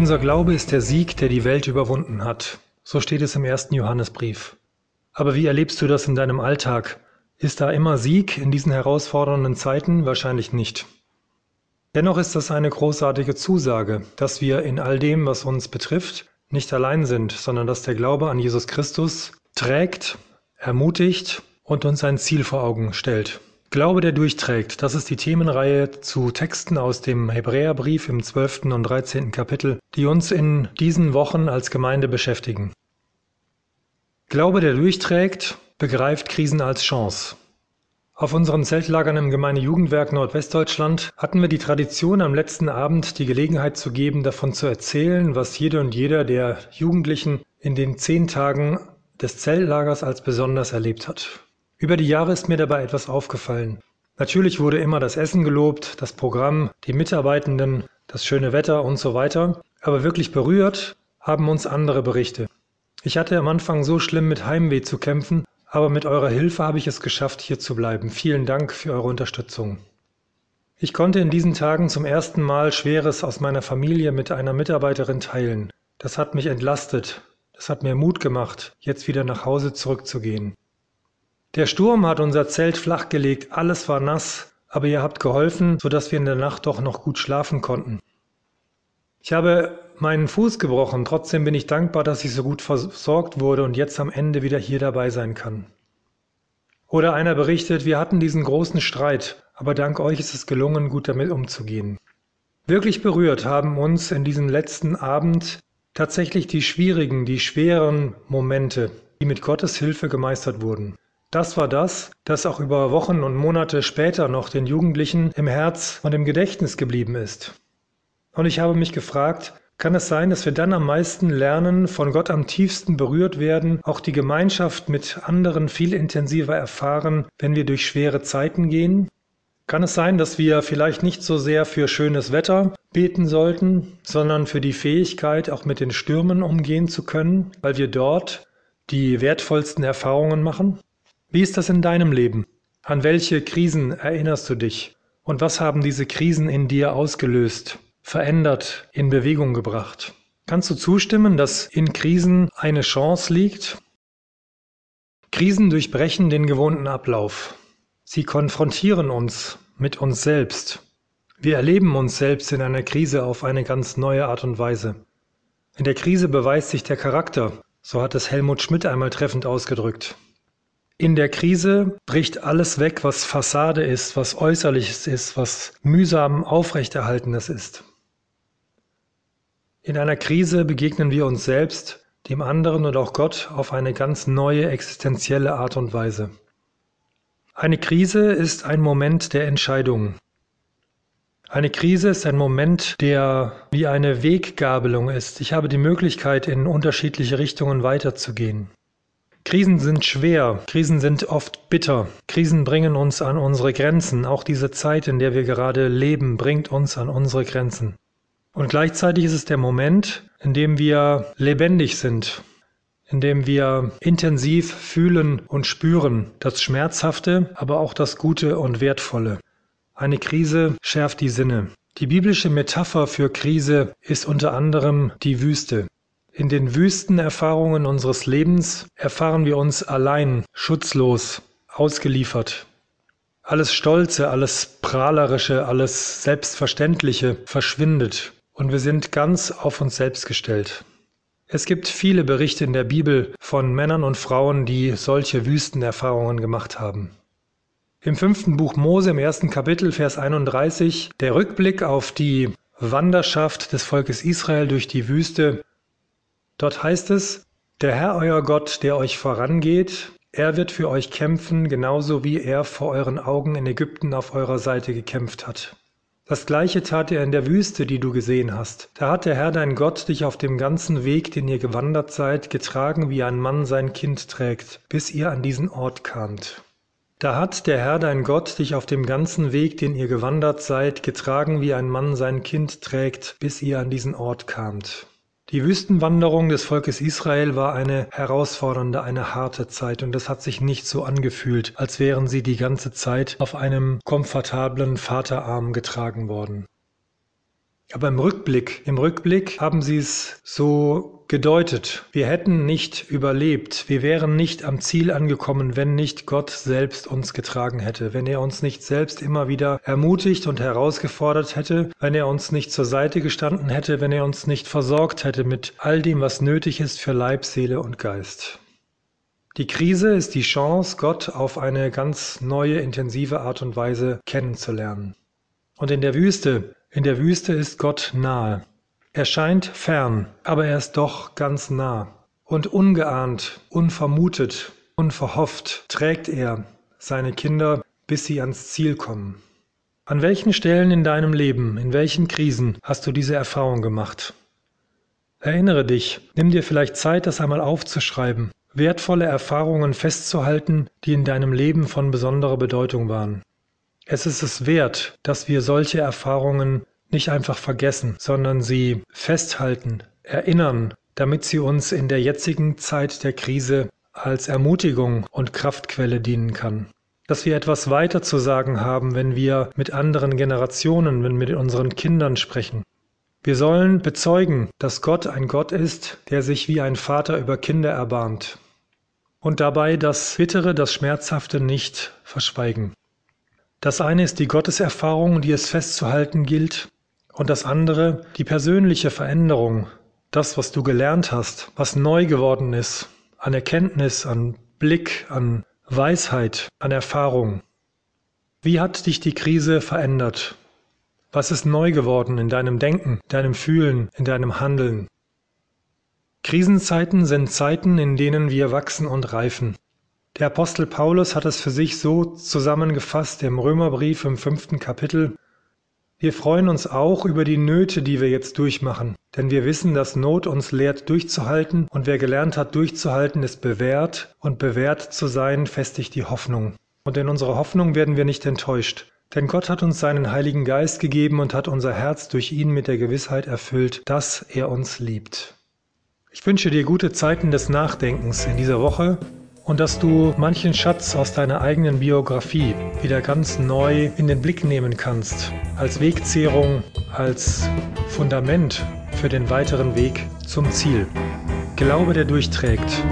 Unser Glaube ist der Sieg, der die Welt überwunden hat. So steht es im ersten Johannesbrief. Aber wie erlebst du das in deinem Alltag? Ist da immer Sieg in diesen herausfordernden Zeiten? Wahrscheinlich nicht. Dennoch ist das eine großartige Zusage, dass wir in all dem, was uns betrifft, nicht allein sind, sondern dass der Glaube an Jesus Christus trägt, ermutigt und uns ein Ziel vor Augen stellt. Glaube, der durchträgt, das ist die Themenreihe zu Texten aus dem Hebräerbrief im 12. und 13. Kapitel, die uns in diesen Wochen als Gemeinde beschäftigen. Glaube, der durchträgt, begreift Krisen als Chance. Auf unseren Zeltlagern im Gemeindejugendwerk Nordwestdeutschland hatten wir die Tradition, am letzten Abend die Gelegenheit zu geben, davon zu erzählen, was jede und jeder der Jugendlichen in den zehn Tagen des Zeltlagers als besonders erlebt hat. Über die Jahre ist mir dabei etwas aufgefallen. Natürlich wurde immer das Essen gelobt, das Programm, die Mitarbeitenden, das schöne Wetter und so weiter, aber wirklich berührt haben uns andere Berichte. Ich hatte am Anfang so schlimm mit Heimweh zu kämpfen, aber mit eurer Hilfe habe ich es geschafft, hier zu bleiben. Vielen Dank für eure Unterstützung. Ich konnte in diesen Tagen zum ersten Mal Schweres aus meiner Familie mit einer Mitarbeiterin teilen. Das hat mich entlastet. Das hat mir Mut gemacht, jetzt wieder nach Hause zurückzugehen. Der Sturm hat unser Zelt flachgelegt, alles war nass, aber ihr habt geholfen, sodass wir in der Nacht doch noch gut schlafen konnten. Ich habe meinen Fuß gebrochen. Trotzdem bin ich dankbar, dass ich so gut versorgt wurde und jetzt am Ende wieder hier dabei sein kann. Oder einer berichtet, wir hatten diesen großen Streit, aber dank euch ist es gelungen, gut damit umzugehen. Wirklich berührt haben uns in diesem letzten Abend tatsächlich die schwierigen, die schweren Momente, die mit Gottes Hilfe gemeistert wurden. Das war das, das auch über Wochen und Monate später noch den Jugendlichen im Herz und im Gedächtnis geblieben ist. Und ich habe mich gefragt, kann es sein, dass wir dann am meisten lernen, von Gott am tiefsten berührt werden, auch die Gemeinschaft mit anderen viel intensiver erfahren, wenn wir durch schwere Zeiten gehen? Kann es sein, dass wir vielleicht nicht so sehr für schönes Wetter beten sollten, sondern für die Fähigkeit, auch mit den Stürmen umgehen zu können, weil wir dort die wertvollsten Erfahrungen machen? Wie ist das in deinem Leben? An welche Krisen erinnerst du dich? Und was haben diese Krisen in dir ausgelöst? verändert, in Bewegung gebracht. Kannst du zustimmen, dass in Krisen eine Chance liegt? Krisen durchbrechen den gewohnten Ablauf. Sie konfrontieren uns mit uns selbst. Wir erleben uns selbst in einer Krise auf eine ganz neue Art und Weise. In der Krise beweist sich der Charakter, so hat es Helmut Schmidt einmal treffend ausgedrückt. In der Krise bricht alles weg, was Fassade ist, was äußerliches ist, was mühsam aufrechterhaltenes ist. In einer Krise begegnen wir uns selbst, dem anderen und auch Gott auf eine ganz neue existenzielle Art und Weise. Eine Krise ist ein Moment der Entscheidung. Eine Krise ist ein Moment, der wie eine Weggabelung ist. Ich habe die Möglichkeit, in unterschiedliche Richtungen weiterzugehen. Krisen sind schwer, Krisen sind oft bitter, Krisen bringen uns an unsere Grenzen. Auch diese Zeit, in der wir gerade leben, bringt uns an unsere Grenzen. Und gleichzeitig ist es der Moment, in dem wir lebendig sind, in dem wir intensiv fühlen und spüren, das Schmerzhafte, aber auch das Gute und Wertvolle. Eine Krise schärft die Sinne. Die biblische Metapher für Krise ist unter anderem die Wüste. In den Wüstenerfahrungen unseres Lebens erfahren wir uns allein, schutzlos, ausgeliefert. Alles Stolze, alles Prahlerische, alles Selbstverständliche verschwindet und wir sind ganz auf uns selbst gestellt. Es gibt viele Berichte in der Bibel von Männern und Frauen, die solche Wüstenerfahrungen gemacht haben. Im fünften Buch Mose im ersten Kapitel, Vers 31, der Rückblick auf die Wanderschaft des Volkes Israel durch die Wüste. Dort heißt es, der Herr euer Gott, der euch vorangeht, er wird für euch kämpfen, genauso wie er vor euren Augen in Ägypten auf eurer Seite gekämpft hat. Das gleiche tat er in der Wüste, die du gesehen hast. Da hat der Herr dein Gott dich auf dem ganzen Weg, den ihr gewandert seid, getragen, wie ein Mann sein Kind trägt, bis ihr an diesen Ort kamt. Da hat der Herr dein Gott dich auf dem ganzen Weg, den ihr gewandert seid, getragen, wie ein Mann sein Kind trägt, bis ihr an diesen Ort kamt. Die Wüstenwanderung des Volkes Israel war eine herausfordernde, eine harte Zeit und es hat sich nicht so angefühlt, als wären sie die ganze Zeit auf einem komfortablen Vaterarm getragen worden. Aber im Rückblick, im Rückblick haben sie es so gedeutet. Wir hätten nicht überlebt. Wir wären nicht am Ziel angekommen, wenn nicht Gott selbst uns getragen hätte, wenn er uns nicht selbst immer wieder ermutigt und herausgefordert hätte, wenn er uns nicht zur Seite gestanden hätte, wenn er uns nicht versorgt hätte mit all dem, was nötig ist für Leib, Seele und Geist. Die Krise ist die Chance, Gott auf eine ganz neue, intensive Art und Weise kennenzulernen. Und in der Wüste, in der Wüste ist Gott nahe. Er scheint fern, aber er ist doch ganz nah. Und ungeahnt, unvermutet, unverhofft trägt er seine Kinder, bis sie ans Ziel kommen. An welchen Stellen in deinem Leben, in welchen Krisen hast du diese Erfahrung gemacht? Erinnere dich, nimm dir vielleicht Zeit, das einmal aufzuschreiben, wertvolle Erfahrungen festzuhalten, die in deinem Leben von besonderer Bedeutung waren. Es ist es wert, dass wir solche Erfahrungen nicht einfach vergessen, sondern sie festhalten, erinnern, damit sie uns in der jetzigen Zeit der Krise als Ermutigung und Kraftquelle dienen kann. Dass wir etwas weiter zu sagen haben, wenn wir mit anderen Generationen, wenn wir mit unseren Kindern sprechen. Wir sollen bezeugen, dass Gott ein Gott ist, der sich wie ein Vater über Kinder erbarmt und dabei das Bittere, das Schmerzhafte nicht verschweigen. Das eine ist die Gotteserfahrung, die es festzuhalten gilt, und das andere die persönliche Veränderung, das, was du gelernt hast, was neu geworden ist, an Erkenntnis, an Blick, an Weisheit, an Erfahrung. Wie hat dich die Krise verändert? Was ist neu geworden in deinem Denken, deinem Fühlen, in deinem Handeln? Krisenzeiten sind Zeiten, in denen wir wachsen und reifen. Der Apostel Paulus hat es für sich so zusammengefasst im Römerbrief im fünften Kapitel. Wir freuen uns auch über die Nöte, die wir jetzt durchmachen, denn wir wissen, dass Not uns lehrt durchzuhalten und wer gelernt hat durchzuhalten, ist bewährt und bewährt zu sein, festigt die Hoffnung. Und in unserer Hoffnung werden wir nicht enttäuscht, denn Gott hat uns seinen Heiligen Geist gegeben und hat unser Herz durch ihn mit der Gewissheit erfüllt, dass er uns liebt. Ich wünsche dir gute Zeiten des Nachdenkens in dieser Woche und dass du manchen Schatz aus deiner eigenen Biografie wieder ganz neu in den Blick nehmen kannst, als Wegzehrung, als Fundament für den weiteren Weg zum Ziel. Glaube, der durchträgt.